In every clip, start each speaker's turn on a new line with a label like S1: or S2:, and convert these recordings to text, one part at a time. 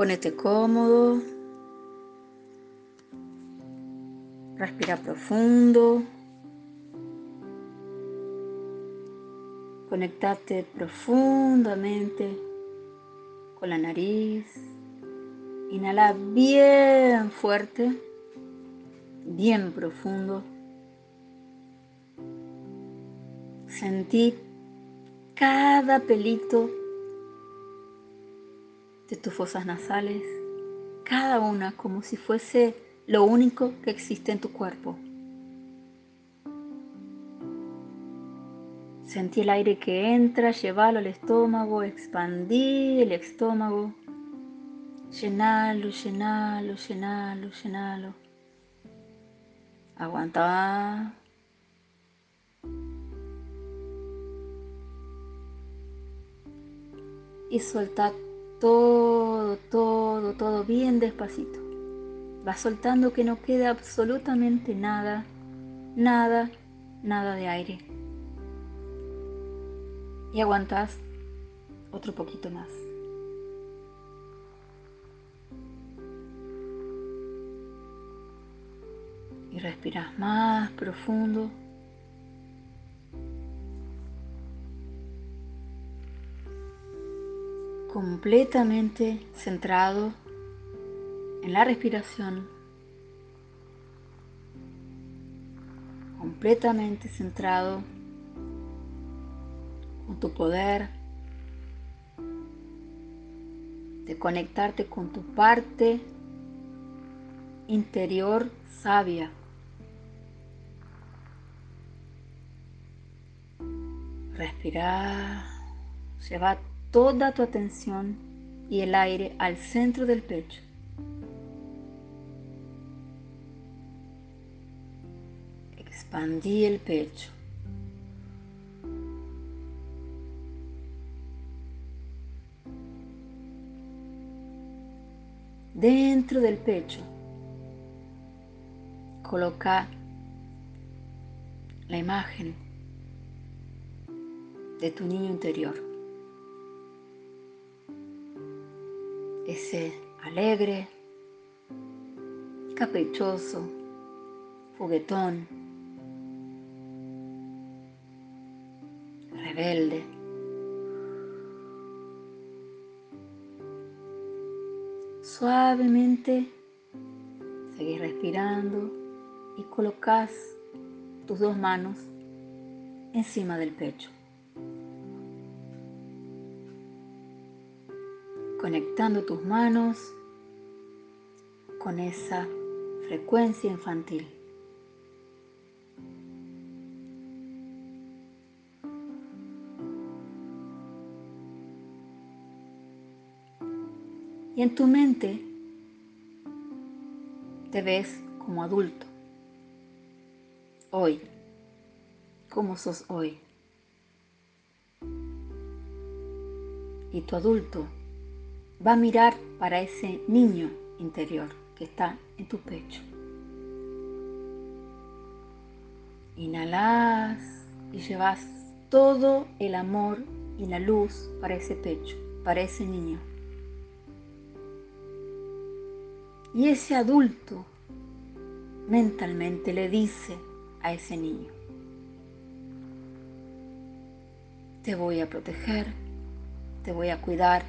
S1: Ponete cómodo. Respira profundo. Conectate profundamente con la nariz. Inhala bien fuerte, bien profundo. Sentí cada pelito de tus fosas nasales, cada una como si fuese lo único que existe en tu cuerpo. Sentí el aire que entra, llévalo al estómago, expandí el estómago, llenalo, llenalo, llenalo, llenalo. Aguanta. Y soltá todo, todo, todo bien despacito. Va soltando que no quede absolutamente nada, nada, nada de aire. Y aguantas otro poquito más. Y respiras más profundo. Completamente centrado en la respiración, completamente centrado con tu poder de conectarte con tu parte interior sabia. Respirar, lleva toda tu atención y el aire al centro del pecho. Expandí el pecho. Dentro del pecho, coloca la imagen de tu niño interior. Ese alegre, caprichoso, juguetón, rebelde. Suavemente seguís respirando y colocas tus dos manos encima del pecho. Conectando tus manos con esa frecuencia infantil. Y en tu mente te ves como adulto. Hoy, como sos hoy. Y tu adulto va a mirar para ese niño interior que está en tu pecho. Inhalas y llevas todo el amor y la luz para ese pecho, para ese niño. Y ese adulto mentalmente le dice a ese niño, te voy a proteger, te voy a cuidar,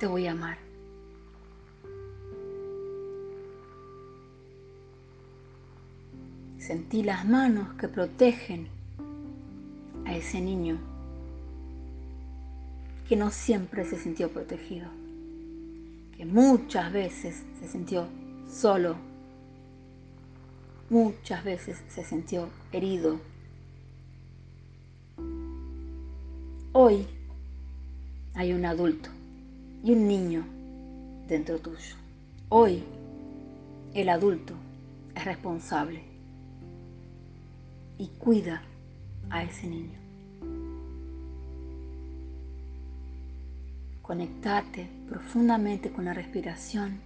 S1: te voy a amar. Sentí las manos que protegen a ese niño que no siempre se sintió protegido, que muchas veces se sintió solo, muchas veces se sintió herido. Hoy hay un adulto y un niño dentro tuyo. Hoy el adulto es responsable y cuida a ese niño. Conectate profundamente con la respiración.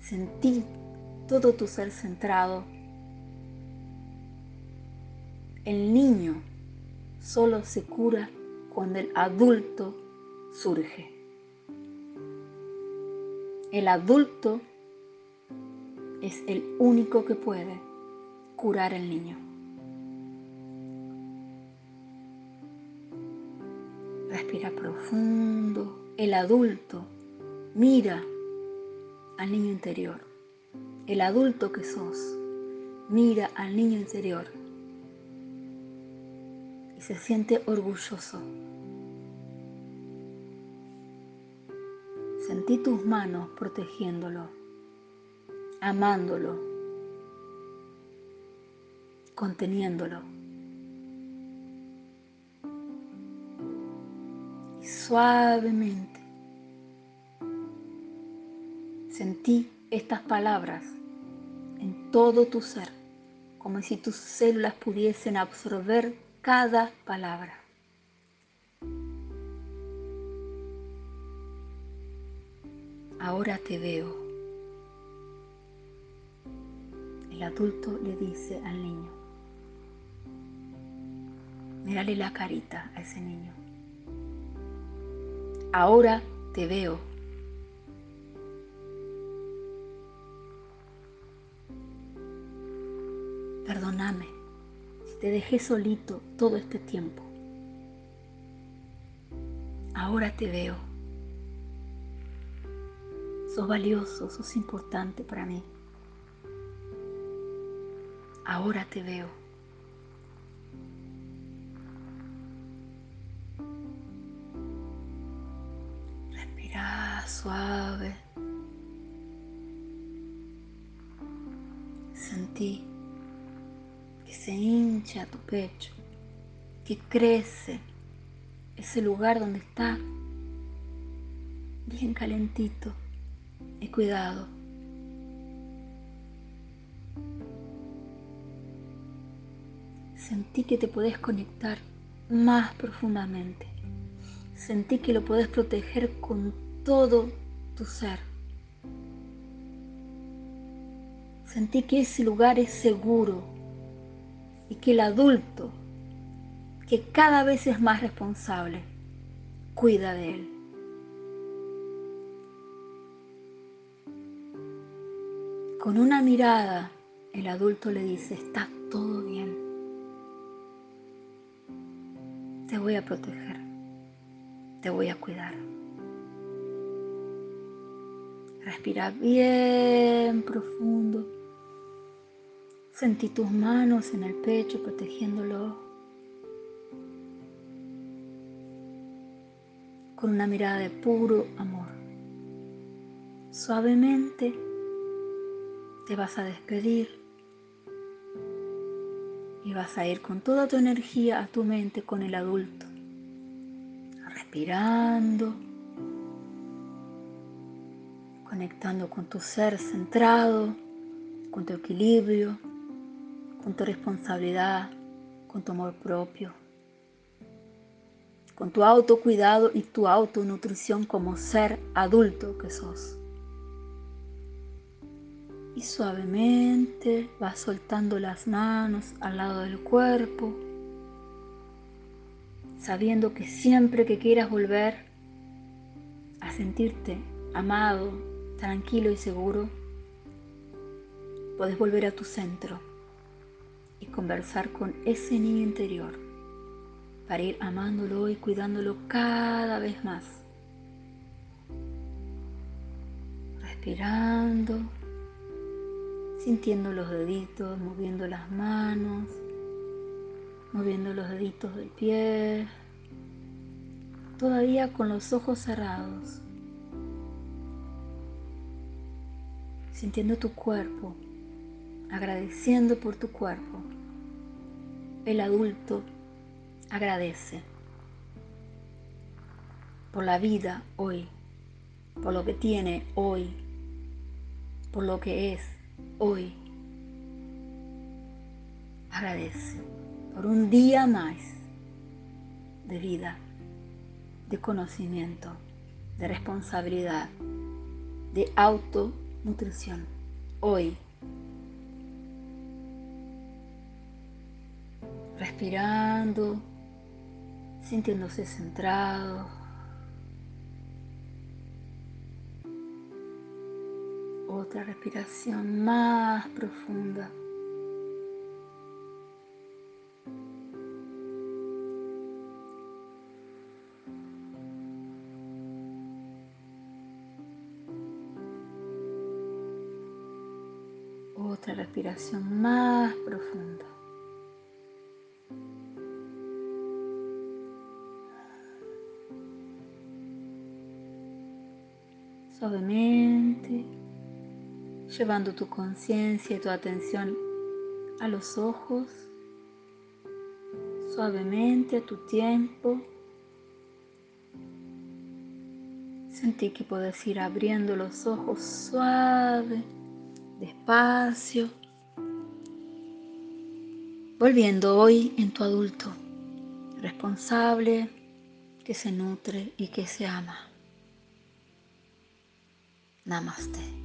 S1: Sentí todo tu ser centrado. El niño solo se cura cuando el adulto surge. El adulto es el único que puede curar al niño. Respira profundo. El adulto mira al niño interior. El adulto que sos mira al niño interior y se siente orgulloso. Sentí tus manos protegiéndolo, amándolo, conteniéndolo. Y suavemente sentí estas palabras en todo tu ser, como si tus células pudiesen absorber cada palabra. Ahora te veo. El adulto le dice al niño. Mírale la carita a ese niño. Ahora te veo. Perdóname si te dejé solito todo este tiempo. Ahora te veo. Sos valioso, sos importante para mí. Ahora te veo. Respira suave. Sentí que se hincha tu pecho, que crece ese lugar donde está bien calentito y cuidado. Sentí que te podés conectar más profundamente. Sentí que lo podés proteger con todo tu ser. Sentí que ese lugar es seguro y que el adulto, que cada vez es más responsable, cuida de él. Con una mirada, el adulto le dice, está todo bien. Te voy a proteger. Te voy a cuidar. Respira bien profundo. Sentí tus manos en el pecho protegiéndolo. Con una mirada de puro amor. Suavemente te vas a despedir y vas a ir con toda tu energía a tu mente con el adulto, respirando, conectando con tu ser centrado, con tu equilibrio, con tu responsabilidad, con tu amor propio, con tu autocuidado y tu autonutrición como ser adulto que sos y suavemente vas soltando las manos al lado del cuerpo, sabiendo que siempre que quieras volver a sentirte amado, tranquilo y seguro, puedes volver a tu centro y conversar con ese niño interior para ir amándolo y cuidándolo cada vez más. Respirando sintiendo los deditos, moviendo las manos, moviendo los deditos del pie, todavía con los ojos cerrados, sintiendo tu cuerpo, agradeciendo por tu cuerpo. El adulto agradece por la vida hoy, por lo que tiene hoy, por lo que es hoy. Agradece por un día más de vida, de conocimiento, de responsabilidad, de autonutrición. Hoy, respirando, sintiéndose centrado, Otra respiración más profunda. Otra respiración más profunda. Suavemente, llevando tu conciencia y tu atención a los ojos, suavemente a tu tiempo. Sentí que puedes ir abriendo los ojos suave despacio, volviendo hoy en tu adulto, responsable, que se nutre y que se ama. Namaste.